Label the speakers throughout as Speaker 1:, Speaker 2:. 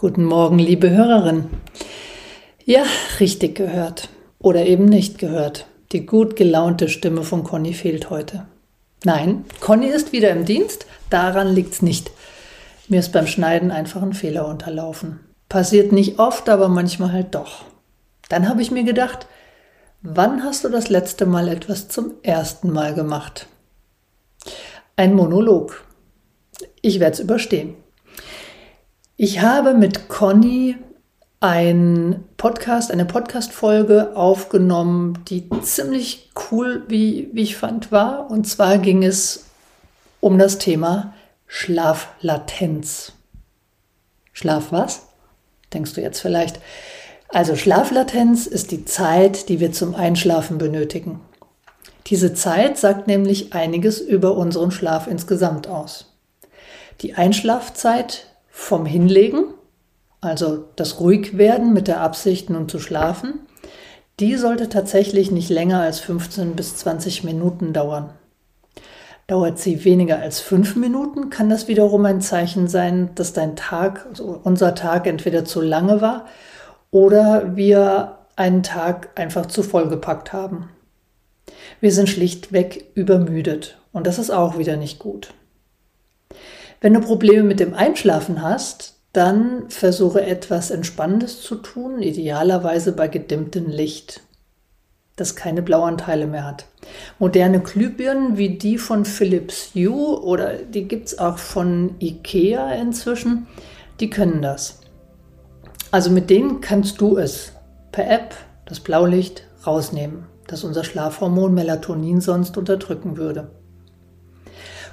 Speaker 1: Guten Morgen, liebe Hörerin. Ja, richtig gehört. Oder eben nicht gehört. Die gut gelaunte Stimme von Conny fehlt heute. Nein, Conny ist wieder im Dienst. Daran liegt's nicht. Mir ist beim Schneiden einfach ein Fehler unterlaufen. Passiert nicht oft, aber manchmal halt doch. Dann habe ich mir gedacht, wann hast du das letzte Mal etwas zum ersten Mal gemacht? Ein Monolog. Ich werde es überstehen. Ich habe mit Conny ein Podcast, eine Podcast-Folge aufgenommen, die ziemlich cool, wie, wie ich fand, war. Und zwar ging es um das Thema Schlaflatenz. Schlaf was? Denkst du jetzt vielleicht? Also Schlaflatenz ist die Zeit, die wir zum Einschlafen benötigen. Diese Zeit sagt nämlich einiges über unseren Schlaf insgesamt aus. Die Einschlafzeit vom Hinlegen, also das Ruhigwerden mit der Absicht nun zu schlafen, die sollte tatsächlich nicht länger als 15 bis 20 Minuten dauern. Dauert sie weniger als fünf Minuten, kann das wiederum ein Zeichen sein, dass dein Tag, also unser Tag entweder zu lange war oder wir einen Tag einfach zu vollgepackt haben. Wir sind schlichtweg übermüdet und das ist auch wieder nicht gut. Wenn du Probleme mit dem Einschlafen hast, dann versuche etwas Entspannendes zu tun, idealerweise bei gedimmtem Licht, das keine Blauanteile mehr hat. Moderne Glühbirnen wie die von Philips Hue oder die gibt es auch von Ikea inzwischen, die können das. Also mit denen kannst du es per App das Blaulicht rausnehmen, das unser Schlafhormon Melatonin sonst unterdrücken würde.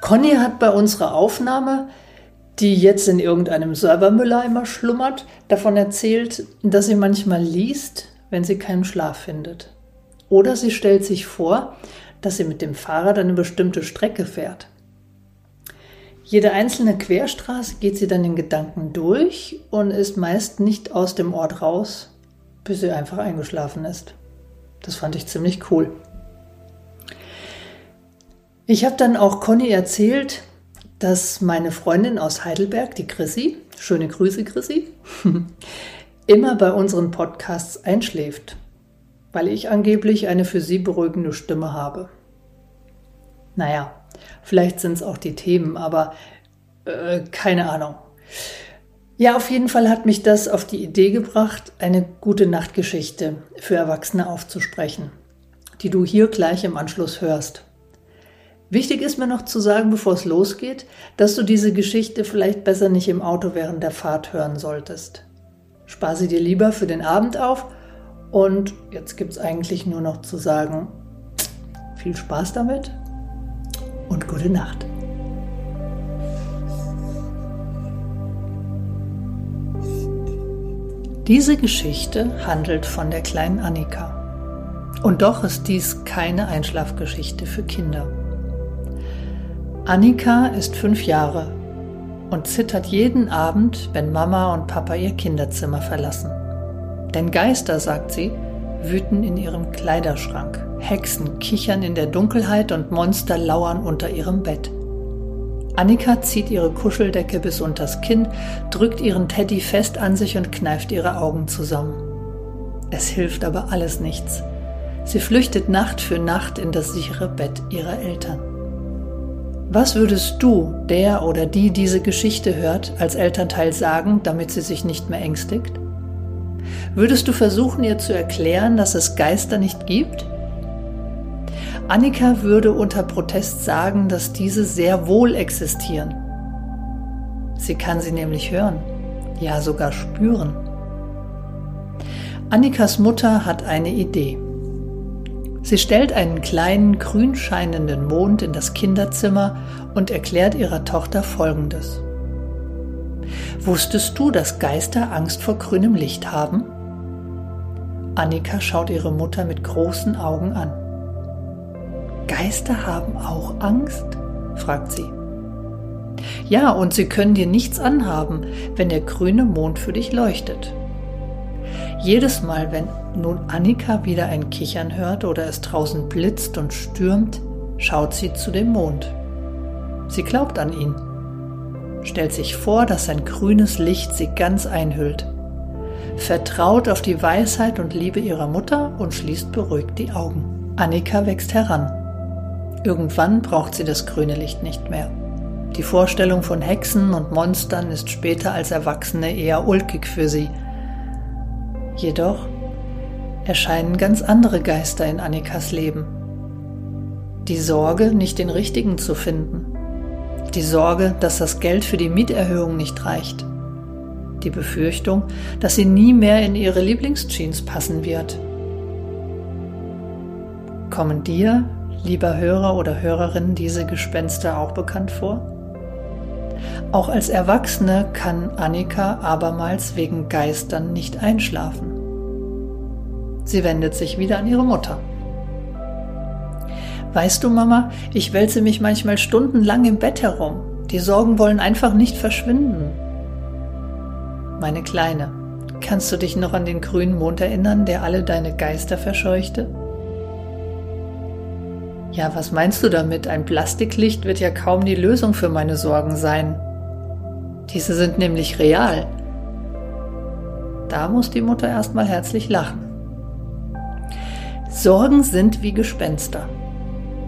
Speaker 1: Conny hat bei unserer Aufnahme, die jetzt in irgendeinem Servermülleimer schlummert, davon erzählt, dass sie manchmal liest, wenn sie keinen Schlaf findet. Oder sie stellt sich vor, dass sie mit dem Fahrrad eine bestimmte Strecke fährt. Jede einzelne Querstraße geht sie dann in Gedanken durch und ist meist nicht aus dem Ort raus, bis sie einfach eingeschlafen ist. Das fand ich ziemlich cool. Ich habe dann auch Conny erzählt, dass meine Freundin aus Heidelberg, die Chrissy, schöne Grüße Chrissy, immer bei unseren Podcasts einschläft, weil ich angeblich eine für sie beruhigende Stimme habe. Naja, vielleicht sind es auch die Themen, aber äh, keine Ahnung. Ja, auf jeden Fall hat mich das auf die Idee gebracht, eine gute Nachtgeschichte für Erwachsene aufzusprechen, die du hier gleich im Anschluss hörst. Wichtig ist mir noch zu sagen, bevor es losgeht, dass du diese Geschichte vielleicht besser nicht im Auto während der Fahrt hören solltest. Spar sie dir lieber für den Abend auf und jetzt gibt es eigentlich nur noch zu sagen, viel Spaß damit und gute Nacht. Diese Geschichte handelt von der kleinen Annika. Und doch ist dies keine Einschlafgeschichte für Kinder. Annika ist fünf Jahre und zittert jeden Abend, wenn Mama und Papa ihr Kinderzimmer verlassen. Denn Geister, sagt sie, wüten in ihrem Kleiderschrank, Hexen kichern in der Dunkelheit und Monster lauern unter ihrem Bett. Annika zieht ihre Kuscheldecke bis unters Kinn, drückt ihren Teddy fest an sich und kneift ihre Augen zusammen. Es hilft aber alles nichts. Sie flüchtet Nacht für Nacht in das sichere Bett ihrer Eltern. Was würdest du, der oder die diese Geschichte hört, als Elternteil sagen, damit sie sich nicht mehr ängstigt? Würdest du versuchen, ihr zu erklären, dass es Geister nicht gibt? Annika würde unter Protest sagen, dass diese sehr wohl existieren. Sie kann sie nämlich hören, ja sogar spüren. Annikas Mutter hat eine Idee. Sie stellt einen kleinen grün scheinenden Mond in das Kinderzimmer und erklärt ihrer Tochter Folgendes. Wusstest du, dass Geister Angst vor grünem Licht haben? Annika schaut ihre Mutter mit großen Augen an. Geister haben auch Angst? fragt sie. Ja, und sie können dir nichts anhaben, wenn der grüne Mond für dich leuchtet. Jedes Mal, wenn nun Annika wieder ein Kichern hört oder es draußen blitzt und stürmt, schaut sie zu dem Mond. Sie glaubt an ihn, stellt sich vor, dass sein grünes Licht sie ganz einhüllt, vertraut auf die Weisheit und Liebe ihrer Mutter und schließt beruhigt die Augen. Annika wächst heran. Irgendwann braucht sie das grüne Licht nicht mehr. Die Vorstellung von Hexen und Monstern ist später als Erwachsene eher ulkig für sie. Jedoch erscheinen ganz andere Geister in Annikas Leben. Die Sorge, nicht den richtigen zu finden. Die Sorge, dass das Geld für die Mieterhöhung nicht reicht. Die Befürchtung, dass sie nie mehr in ihre Lieblingsjeans passen wird. Kommen dir, lieber Hörer oder Hörerin, diese Gespenster auch bekannt vor? Auch als Erwachsene kann Annika abermals wegen Geistern nicht einschlafen. Sie wendet sich wieder an ihre Mutter. Weißt du, Mama, ich wälze mich manchmal stundenlang im Bett herum. Die Sorgen wollen einfach nicht verschwinden. Meine Kleine, kannst du dich noch an den grünen Mond erinnern, der alle deine Geister verscheuchte? Ja, was meinst du damit? Ein Plastiklicht wird ja kaum die Lösung für meine Sorgen sein. Diese sind nämlich real. Da muss die Mutter erstmal herzlich lachen. Sorgen sind wie Gespenster.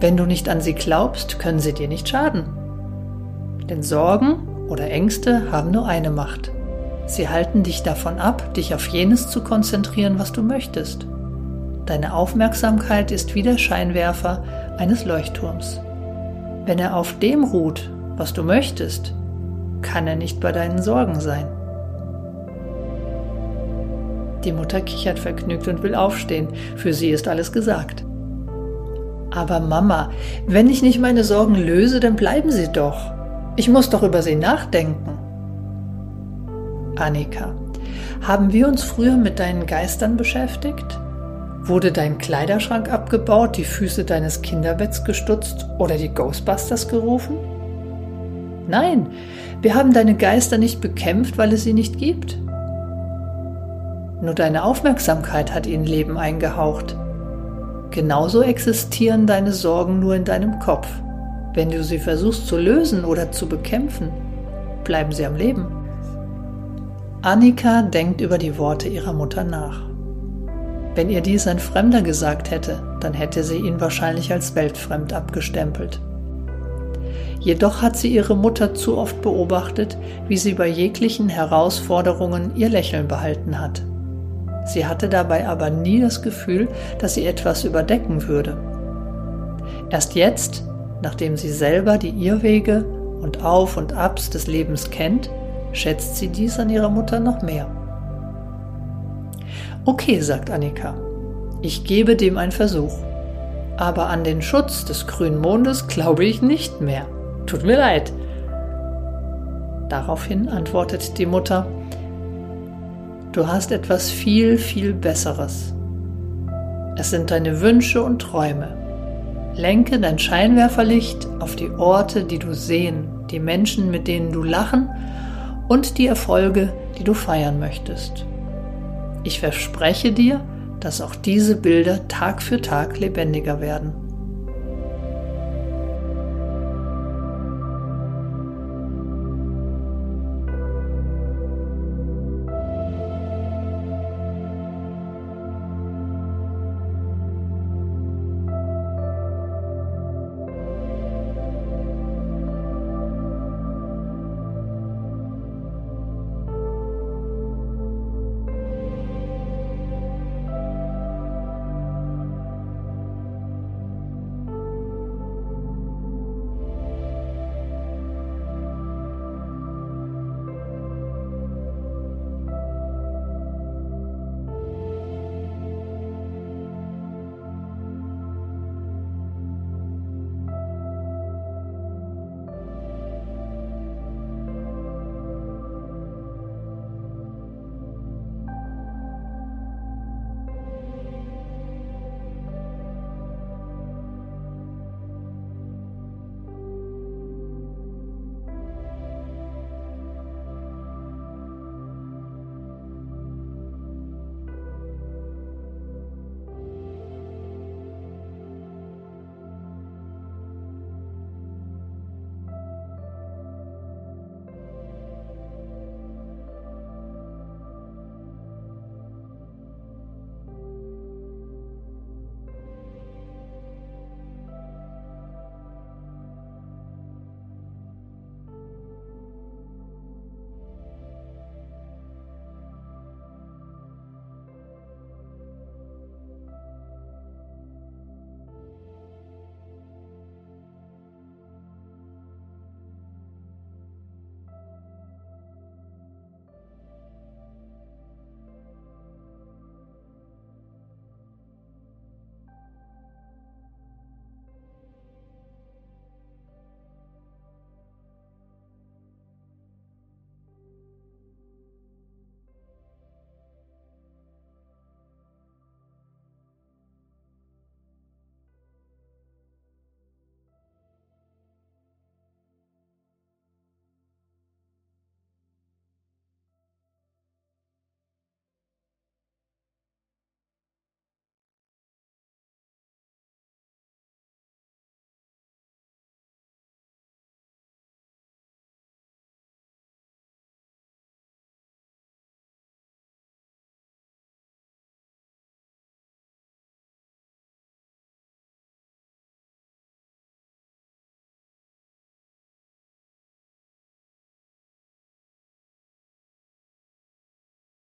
Speaker 1: Wenn du nicht an sie glaubst, können sie dir nicht schaden. Denn Sorgen oder Ängste haben nur eine Macht. Sie halten dich davon ab, dich auf jenes zu konzentrieren, was du möchtest. Deine Aufmerksamkeit ist wie der Scheinwerfer eines Leuchtturms. Wenn er auf dem ruht, was du möchtest, kann er nicht bei deinen Sorgen sein. Die Mutter kichert vergnügt und will aufstehen. Für sie ist alles gesagt. Aber Mama, wenn ich nicht meine Sorgen löse, dann bleiben sie doch. Ich muss doch über sie nachdenken. Annika, haben wir uns früher mit deinen Geistern beschäftigt? Wurde dein Kleiderschrank abgebaut, die Füße deines Kinderbetts gestutzt oder die Ghostbusters gerufen? Nein, wir haben deine Geister nicht bekämpft, weil es sie nicht gibt. Nur deine Aufmerksamkeit hat ihnen Leben eingehaucht. Genauso existieren deine Sorgen nur in deinem Kopf. Wenn du sie versuchst zu lösen oder zu bekämpfen, bleiben sie am Leben. Annika denkt über die Worte ihrer Mutter nach. Wenn ihr dies ein Fremder gesagt hätte, dann hätte sie ihn wahrscheinlich als weltfremd abgestempelt. Jedoch hat sie ihre Mutter zu oft beobachtet, wie sie bei jeglichen Herausforderungen ihr Lächeln behalten hat. Sie hatte dabei aber nie das Gefühl, dass sie etwas überdecken würde. Erst jetzt, nachdem sie selber die Irrwege und Auf und Abs des Lebens kennt, schätzt sie dies an ihrer Mutter noch mehr. Okay, sagt Annika, ich gebe dem einen Versuch. Aber an den Schutz des grünen Mondes glaube ich nicht mehr. Tut mir leid. Daraufhin antwortet die Mutter, Du hast etwas viel, viel Besseres. Es sind deine Wünsche und Träume. Lenke dein Scheinwerferlicht auf die Orte, die du sehen, die Menschen, mit denen du lachen und die Erfolge, die du feiern möchtest. Ich verspreche dir, dass auch diese Bilder Tag für Tag lebendiger werden.